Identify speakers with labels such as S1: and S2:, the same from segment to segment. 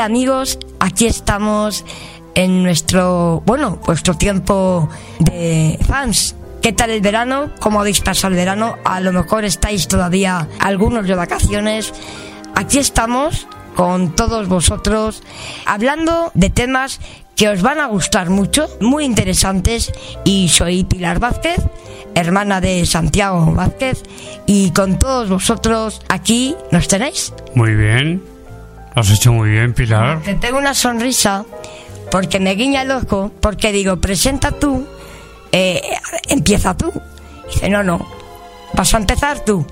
S1: Amigos, aquí estamos en nuestro, bueno, vuestro tiempo de fans. ¿Qué tal el verano? ¿Cómo habéis pasado el verano? A lo mejor estáis todavía algunos de vacaciones. Aquí estamos con todos vosotros hablando de temas que os van a gustar mucho, muy interesantes. Y soy Pilar Vázquez, hermana de Santiago Vázquez, y con todos vosotros aquí nos tenéis.
S2: Muy bien. Lo has hecho muy bien, Pilar.
S1: Que tengo una sonrisa porque me guiña el ojo, porque digo, presenta tú, eh, empieza tú. Dice, no, no, vas a empezar tú.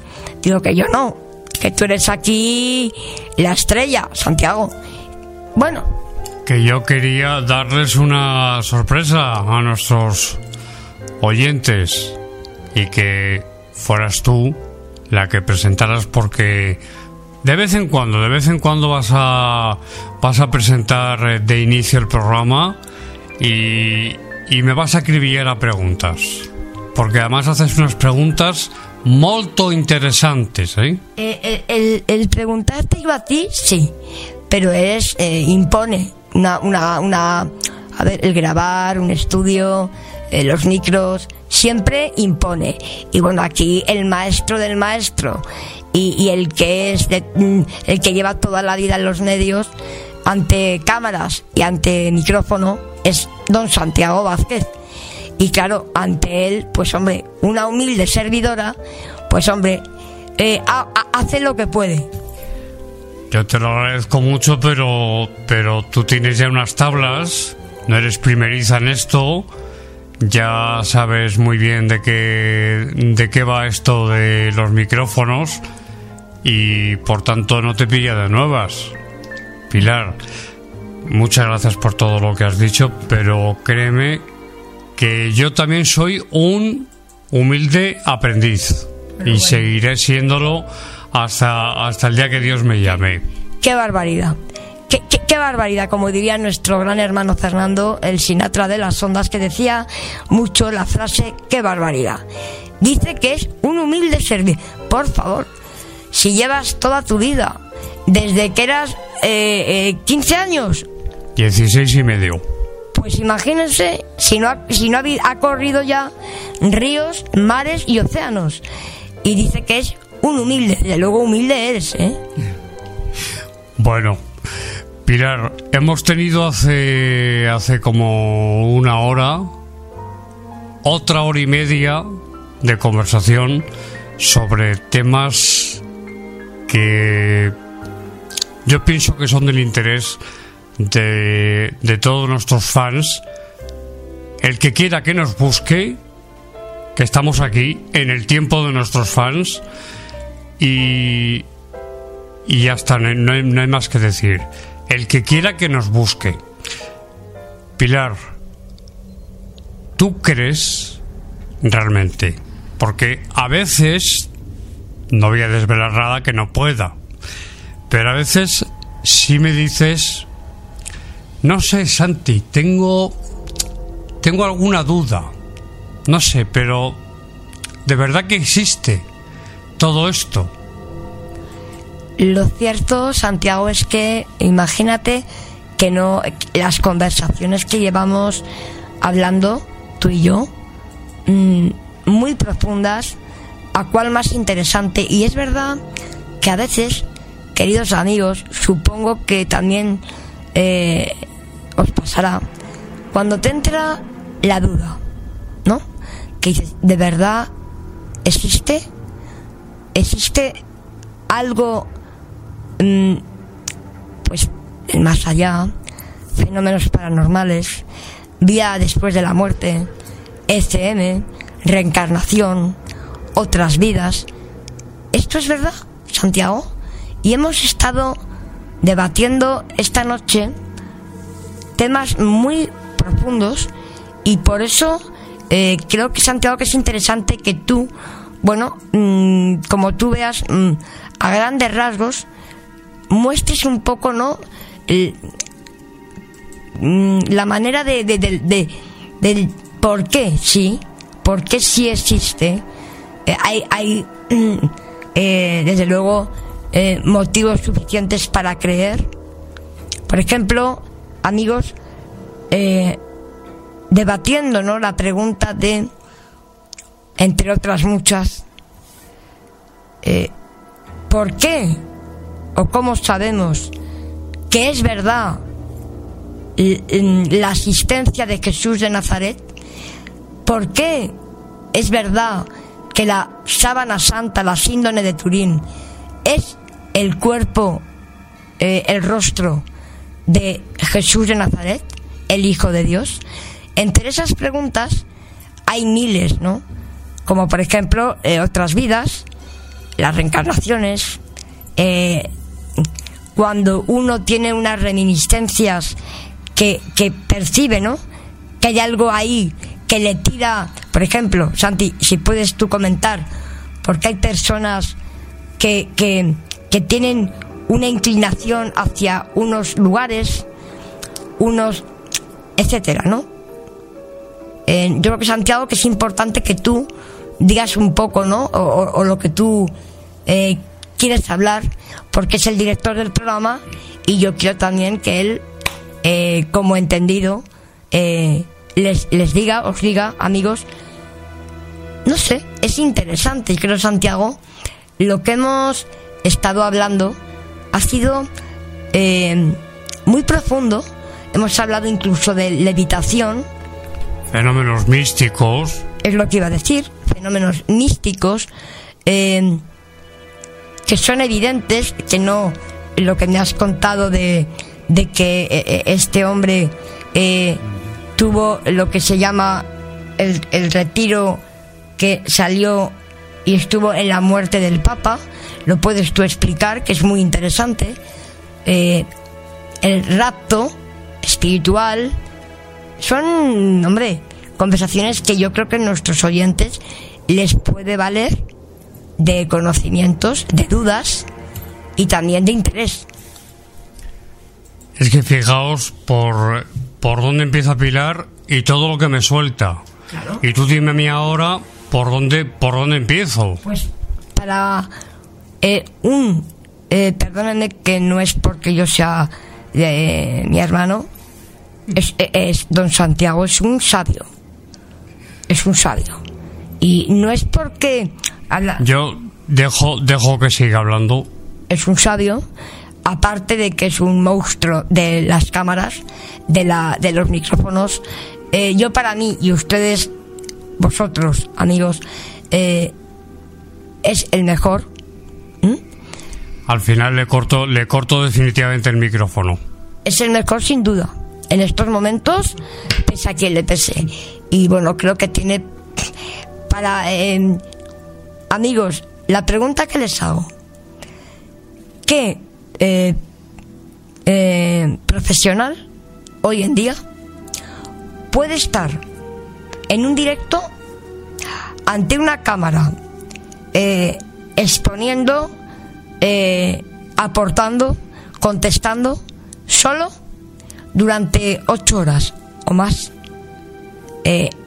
S1: Digo que yo no, que tú eres aquí la estrella, Santiago. Bueno,
S2: Que yo quería darles una sorpresa a nuestros oyentes y que fueras tú la que presentaras porque de vez en cuando, de vez en cuando vas a vas a presentar eh, de inicio el programa y, y me vas a acribillar a preguntas. Porque además haces unas preguntas molto interesantes, ¿eh?
S1: eh, el, el, el preguntarte yo a ti, sí, pero es, eh, impone una, una, una, a ver, el grabar, un estudio, eh, los micros, siempre impone. Y bueno, aquí el maestro del maestro y, el que es de- mm, el que lleva toda la vida en los medios ante cámaras y ante micrófono es don Santiago Vázquez. Y claro, ante él, pues hombre, una humilde servidora, pues hombre, eh, ha- ha- hace lo que puede.
S2: Yo te lo agradezco mucho, pero, pero tú tienes ya unas tablas, no eres primeriza en esto, ya sabes muy bien de qué, de qué va esto de los micrófonos y por tanto no te pilla de nuevas. Pilar, muchas gracias por todo lo que has dicho, pero créeme que yo también soy un humilde aprendiz y seguiré siéndolo hasta, hasta el día que Dios me llame.
S1: ¡Qué barbaridad! Qué, qué- qué barbaridad! Como diría nuestro gran hermano Fernando, el Sinatra de las ondas, que decía mucho la frase ¡qué barbaridad! Dice que es un humilde servicio. Por favor, si llevas toda tu vida, desde que eras eh, eh, 15 años,
S2: 16 y medio.
S1: pues imagínense si no, ha, si no ha corrido ya ríos, mares y océanos. Y dice que es un humilde, de luego humilde eres, ¿eh?
S2: Bueno, Pilar, hemos tenido hace, hace como una hora, otra hora y media de conversación sobre temas que yo pienso que son del interés de, de todos nuestros fans. El que quiera que nos busque, que estamos aquí en el tiempo de nuestros fans y, y ya está, no hay, no hay- más que decir. El que quiera que nos busque. Pilar, ¿tú crees realmente? Porque a veces, no voy a desvelar nada que no pueda, pero a veces sí me dices, no sé, Santi, tengo, tengo alguna duda, no sé, pero de verdad que existe todo esto.
S1: Lo cierto, Santiago, es que imagínate que no las conversaciones que llevamos hablando tú y yo mm, muy profundas, a cuál más interesante y es verdad que a veces, queridos amigos, supongo que también eh, os pasará cuando te entra la duda, ¿no? Que dices, ¿de verdad existe? ¿Existe algo pues el más allá, fenómenos paranormales, vida después de la muerte, ECM, reencarnación, otras vidas. ¿Esto es verdad, Santiago? Y hemos estado debatiendo esta noche temas muy profundos y por eso eh, creo que Santiago que es interesante que tú, bueno, mm, como tú veas mm, a grandes rasgos, muestres un poco, ¿no? Mm, la manera de, de, de- de- del por qué sí, por qué sí existe. Eh, hay, hay eh, desde luego, eh, motivos suficientes para creer. Por ejemplo, amigos, debatiendo, ¿no? La pregunta de, entre otras muchas, ¿por qué o cómo sabemos que es verdad la asistencia de Jesús de Nazaret? ¿Por qué es verdad que la sábana santa, la síndone de Turín, es el cuerpo, eh, el rostro de Jesús de Nazaret, el Hijo de Dios? Entre esas preguntas hay miles, ¿no? Como por ejemplo eh, otras vidas, las reencarnaciones, eh, cuando uno tiene unas reminiscencias que, que percibe, ¿no? Que hay algo ahí que le tira, por ejemplo, Santi, si puedes tú comentar, porque hay personas que, que, que tienen una inclinación hacia unos lugares, unos, etcétera, ¿no? Eh, yo creo que Santiago que es importante que tú digas un poco, ¿no? O, lo que tú eh, quieres hablar, porque es el director del programa y yo quiero también que él, eh, como entendido, eh, les, les diga, os diga, amigos, no sé, es interesante y creo, Santiago, lo que hemos estado hablando ha sido eh, muy profundo. Hemos hablado incluso de levitación,
S2: Fenómenos místicos.
S1: es lo que iba a decir, fenómenos místicos eh, que son evidentes, que no lo que me has contado de, de que eh, eh, este hombre eh, tuvo lo que se llama el, el retiro que salió y estuvo en la muerte del Papa, lo puedes tú explicar, que es muy interesante. El rapto espiritual, son, hombre, conversaciones que yo creo que nuestros oyentes les puede valer de conocimientos, de dudas y también de interés.
S2: Es que fijaos por, por dónde empieza Pilar y todo lo que me suelta. Y tú dime a mí ahora por dónde, por dónde empiezo.
S1: Pues para eh, un, eh, perdónenme que no es porque yo sea eh, mi hermano, es, eh, es don Santiago, es un sabio, es un sabio. Y no es porque habla,
S2: Yo dejo, dejo que siga hablando.
S1: es un sabio, aparte de que es un monstruo de las cámaras, de, la, de los micrófonos, eh, yo para mí y ustedes, vosotros, amigos, eh, es el mejor.
S2: Al final le corto, le corto definitivamente el micrófono.
S1: Es el mejor sin duda. En estos momentos, pese a quien le pese. Y bueno, creo que tiene para em, amigos, la pregunta que les hago. ¿Qué eh, eh, profesional hoy en día puede estar en un directo ante una cámara eh, exponiendo, aportando, contestando solo durante ocho horas o más?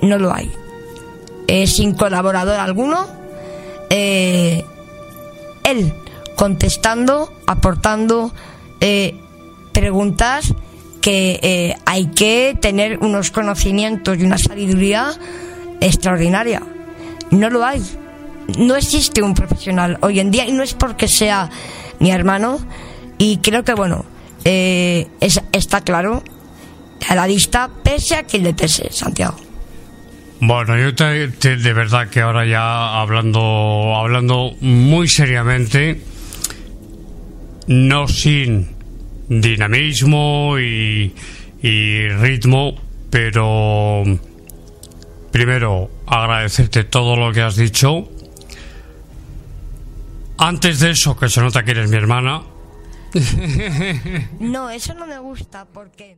S1: no lo hay. sin colaborador alguno, él contestando, aportando eh, preguntas que eh, hay que tener unos conocimientos y una sabiduría extraordinaria. No lo hay. No existe un profesional hoy en día y no es porque sea mi hermano y creo que bueno, eh, está claro a la vista pese a quien le pese, Santiago.
S2: Bueno, yo de verdad que ahora ya hablando, hablando muy seriamente, no sin dinamismo y, ritmo, pero primero agradecerte todo lo que has dicho. Antes de eso, que se nota que eres mi hermana.
S1: No, eso no me gusta porque...